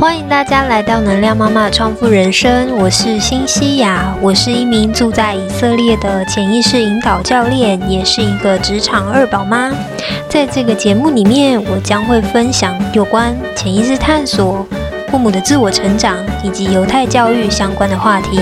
欢迎大家来到能量妈妈创富人生，我是新西亚，我是一名住在以色列的潜意识引导教练，也是一个职场二宝妈。在这个节目里面，我将会分享有关潜意识探索、父母的自我成长以及犹太教育相关的话题。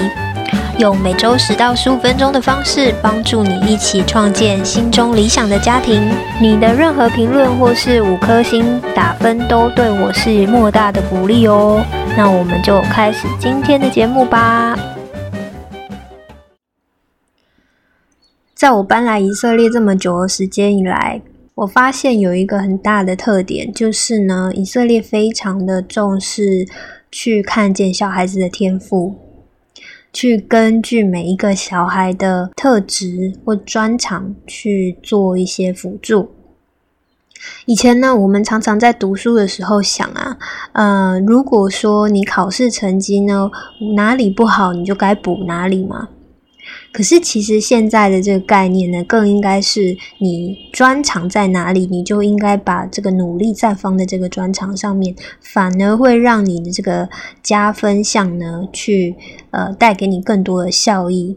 用每周十到十五分钟的方式，帮助你一起创建心中理想的家庭。你的任何评论或是五颗星打分，都对我是莫大的鼓励哦。那我们就开始今天的节目吧。在我搬来以色列这么久的时间以来，我发现有一个很大的特点，就是呢，以色列非常的重视去看见小孩子的天赋。去根据每一个小孩的特质或专长去做一些辅助。以前呢，我们常常在读书的时候想啊，呃，如果说你考试成绩呢哪里不好，你就该补哪里嘛。可是，其实现在的这个概念呢，更应该是你专长在哪里，你就应该把这个努力再放在这个专长上面，反而会让你的这个加分项呢，去呃带给你更多的效益。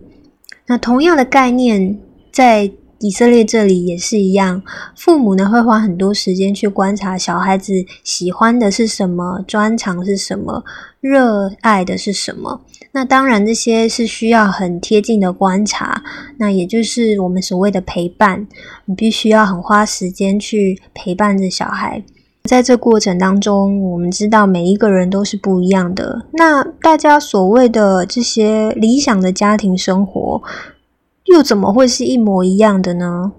那同样的概念在。以色列这里也是一样，父母呢会花很多时间去观察小孩子喜欢的是什么，专长是什么，热爱的是什么。那当然，这些是需要很贴近的观察，那也就是我们所谓的陪伴。你必须要很花时间去陪伴着小孩，在这过程当中，我们知道每一个人都是不一样的。那大家所谓的这些理想的家庭生活。又怎么会是一模一样的呢？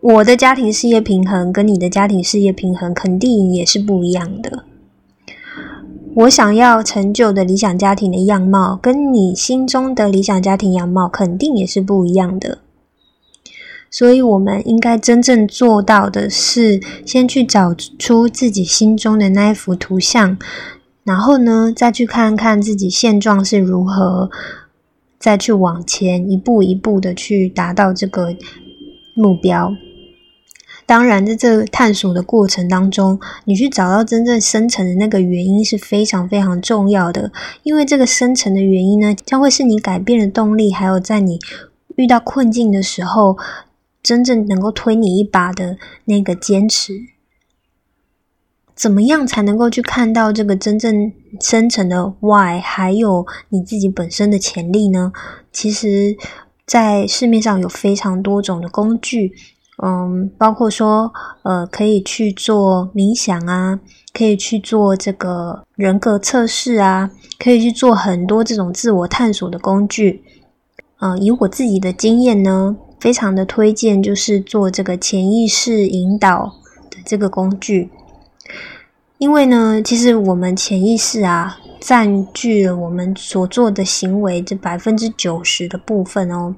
我的家庭事业平衡跟你的家庭事业平衡肯定也是不一样的。我想要成就的理想家庭的样貌，跟你心中的理想家庭样貌肯定也是不一样的。所以，我们应该真正做到的是，先去找出自己心中的那一幅图像，然后呢，再去看看自己现状是如何。再去往前一步一步的去达到这个目标。当然，在这个探索的过程当中，你去找到真正深层的那个原因是非常非常重要的。因为这个深层的原因呢，将会是你改变的动力，还有在你遇到困境的时候，真正能够推你一把的那个坚持。怎么样才能够去看到这个真正深层的 why，还有你自己本身的潜力呢？其实，在市面上有非常多种的工具，嗯，包括说，呃，可以去做冥想啊，可以去做这个人格测试啊，可以去做很多这种自我探索的工具。嗯，以我自己的经验呢，非常的推荐，就是做这个潜意识引导的这个工具。因为呢，其实我们潜意识啊，占据了我们所做的行为这百分之九十的部分哦。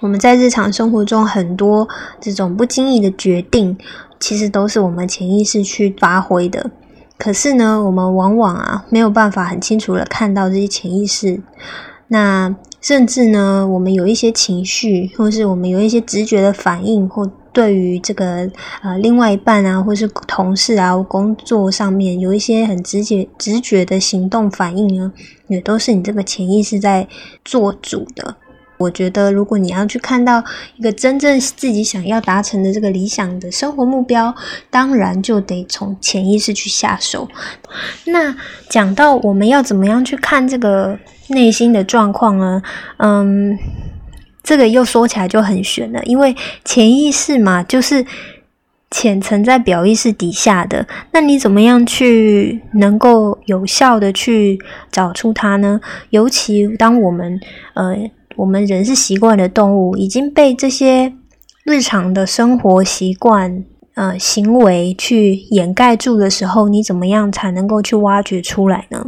我们在日常生活中很多这种不经意的决定，其实都是我们潜意识去发挥的。可是呢，我们往往啊没有办法很清楚的看到这些潜意识。那甚至呢，我们有一些情绪，或是我们有一些直觉的反应，或对于这个呃另外一半啊，或是同事啊，工作上面有一些很直觉、直觉的行动反应呢，也都是你这个潜意识在做主的。我觉得，如果你要去看到一个真正自己想要达成的这个理想的生活目标，当然就得从潜意识去下手。那讲到我们要怎么样去看这个内心的状况呢？嗯。这个又说起来就很玄了，因为潜意识嘛，就是潜层在表意识底下的。那你怎么样去能够有效的去找出它呢？尤其当我们呃，我们人是习惯的动物，已经被这些日常的生活习惯呃行为去掩盖住的时候，你怎么样才能够去挖掘出来呢？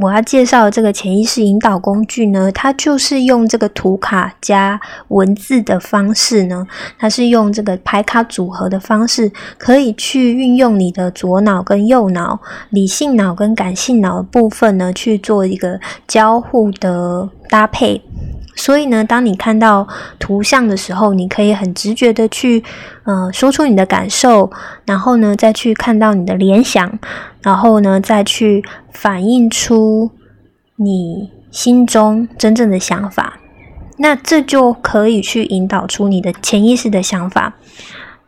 我要介绍的这个潜意识引导工具呢，它就是用这个图卡加文字的方式呢，它是用这个牌卡组合的方式，可以去运用你的左脑跟右脑、理性脑跟感性脑的部分呢，去做一个交互的搭配。所以呢，当你看到图像的时候，你可以很直觉的去，呃，说出你的感受，然后呢，再去看到你的联想，然后呢，再去反映出你心中真正的想法。那这就可以去引导出你的潜意识的想法，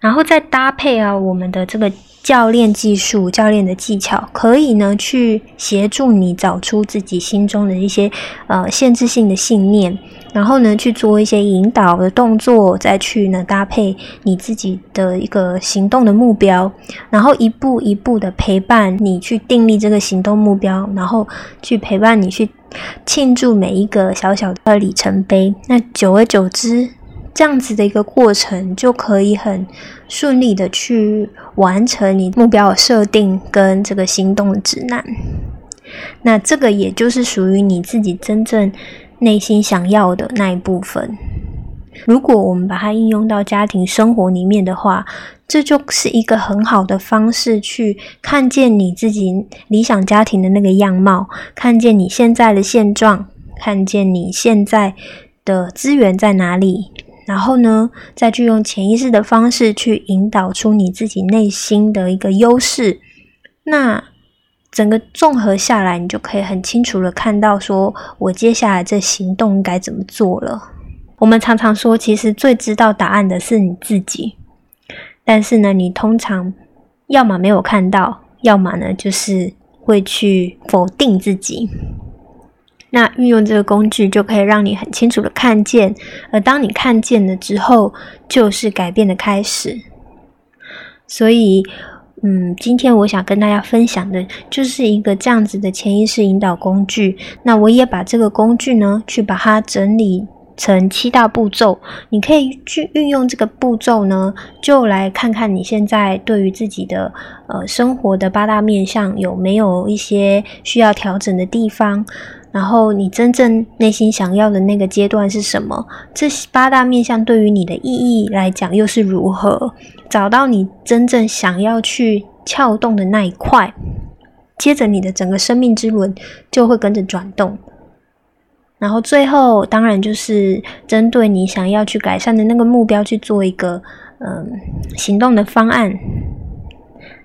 然后再搭配啊，我们的这个。教练技术、教练的技巧，可以呢去协助你找出自己心中的一些呃限制性的信念，然后呢去做一些引导的动作，再去呢搭配你自己的一个行动的目标，然后一步一步的陪伴你去订立这个行动目标，然后去陪伴你去庆祝每一个小小的里程碑。那久而久之。这样子的一个过程，就可以很顺利的去完成你目标的设定跟这个行动的指南。那这个也就是属于你自己真正内心想要的那一部分。如果我们把它应用到家庭生活里面的话，这就是一个很好的方式去看见你自己理想家庭的那个样貌，看见你现在的现状，看见你现在的资源在哪里。然后呢，再去用潜意识的方式去引导出你自己内心的一个优势，那整个综合下来，你就可以很清楚的看到，说我接下来这行动该怎么做了。我们常常说，其实最知道答案的是你自己，但是呢，你通常要么没有看到，要么呢，就是会去否定自己。那运用这个工具就可以让你很清楚的看见，而当你看见了之后，就是改变的开始。所以，嗯，今天我想跟大家分享的就是一个这样子的潜意识引导工具。那我也把这个工具呢，去把它整理成七大步骤。你可以去运用这个步骤呢，就来看看你现在对于自己的呃生活的八大面向有没有一些需要调整的地方。然后你真正内心想要的那个阶段是什么？这八大面向对于你的意义来讲又是如何？找到你真正想要去撬动的那一块，接着你的整个生命之轮就会跟着转动。然后最后当然就是针对你想要去改善的那个目标去做一个嗯行动的方案。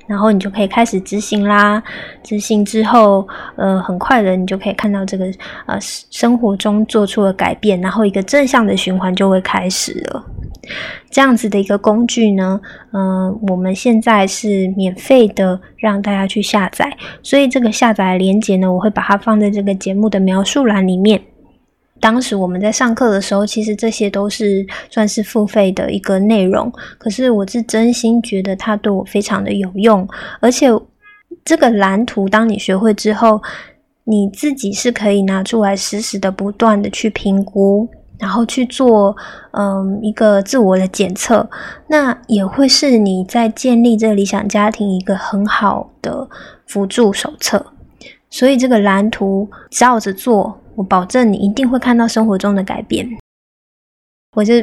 然后你就可以开始执行啦。执行之后，呃，很快的，你就可以看到这个呃生活中做出了改变，然后一个正向的循环就会开始了。这样子的一个工具呢，嗯，我们现在是免费的让大家去下载，所以这个下载链接呢，我会把它放在这个节目的描述栏里面。当时我们在上课的时候，其实这些都是算是付费的一个内容。可是我是真心觉得它对我非常的有用，而且这个蓝图当你学会之后，你自己是可以拿出来实时的、不断的去评估，然后去做嗯一个自我的检测。那也会是你在建立这个理想家庭一个很好的辅助手册。所以这个蓝图照着做。我保证你一定会看到生活中的改变。我就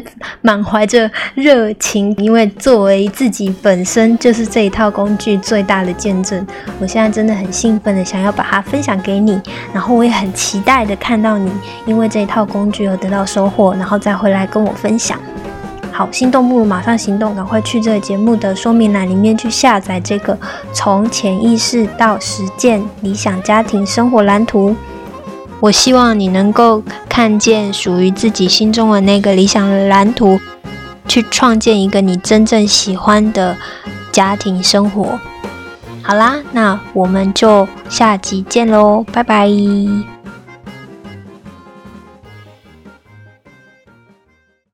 满怀着热情，因为作为自己本身就是这一套工具最大的见证，我现在真的很兴奋的想要把它分享给你，然后我也很期待的看到你因为这一套工具而得到收获，然后再回来跟我分享。好，心动不如马上行动，赶快去这个节目的说明栏里面去下载这个从潜意识到实践理想家庭生活蓝图。我希望你能够看见属于自己心中的那个理想的蓝图，去创建一个你真正喜欢的家庭生活。好啦，那我们就下集见喽，拜拜。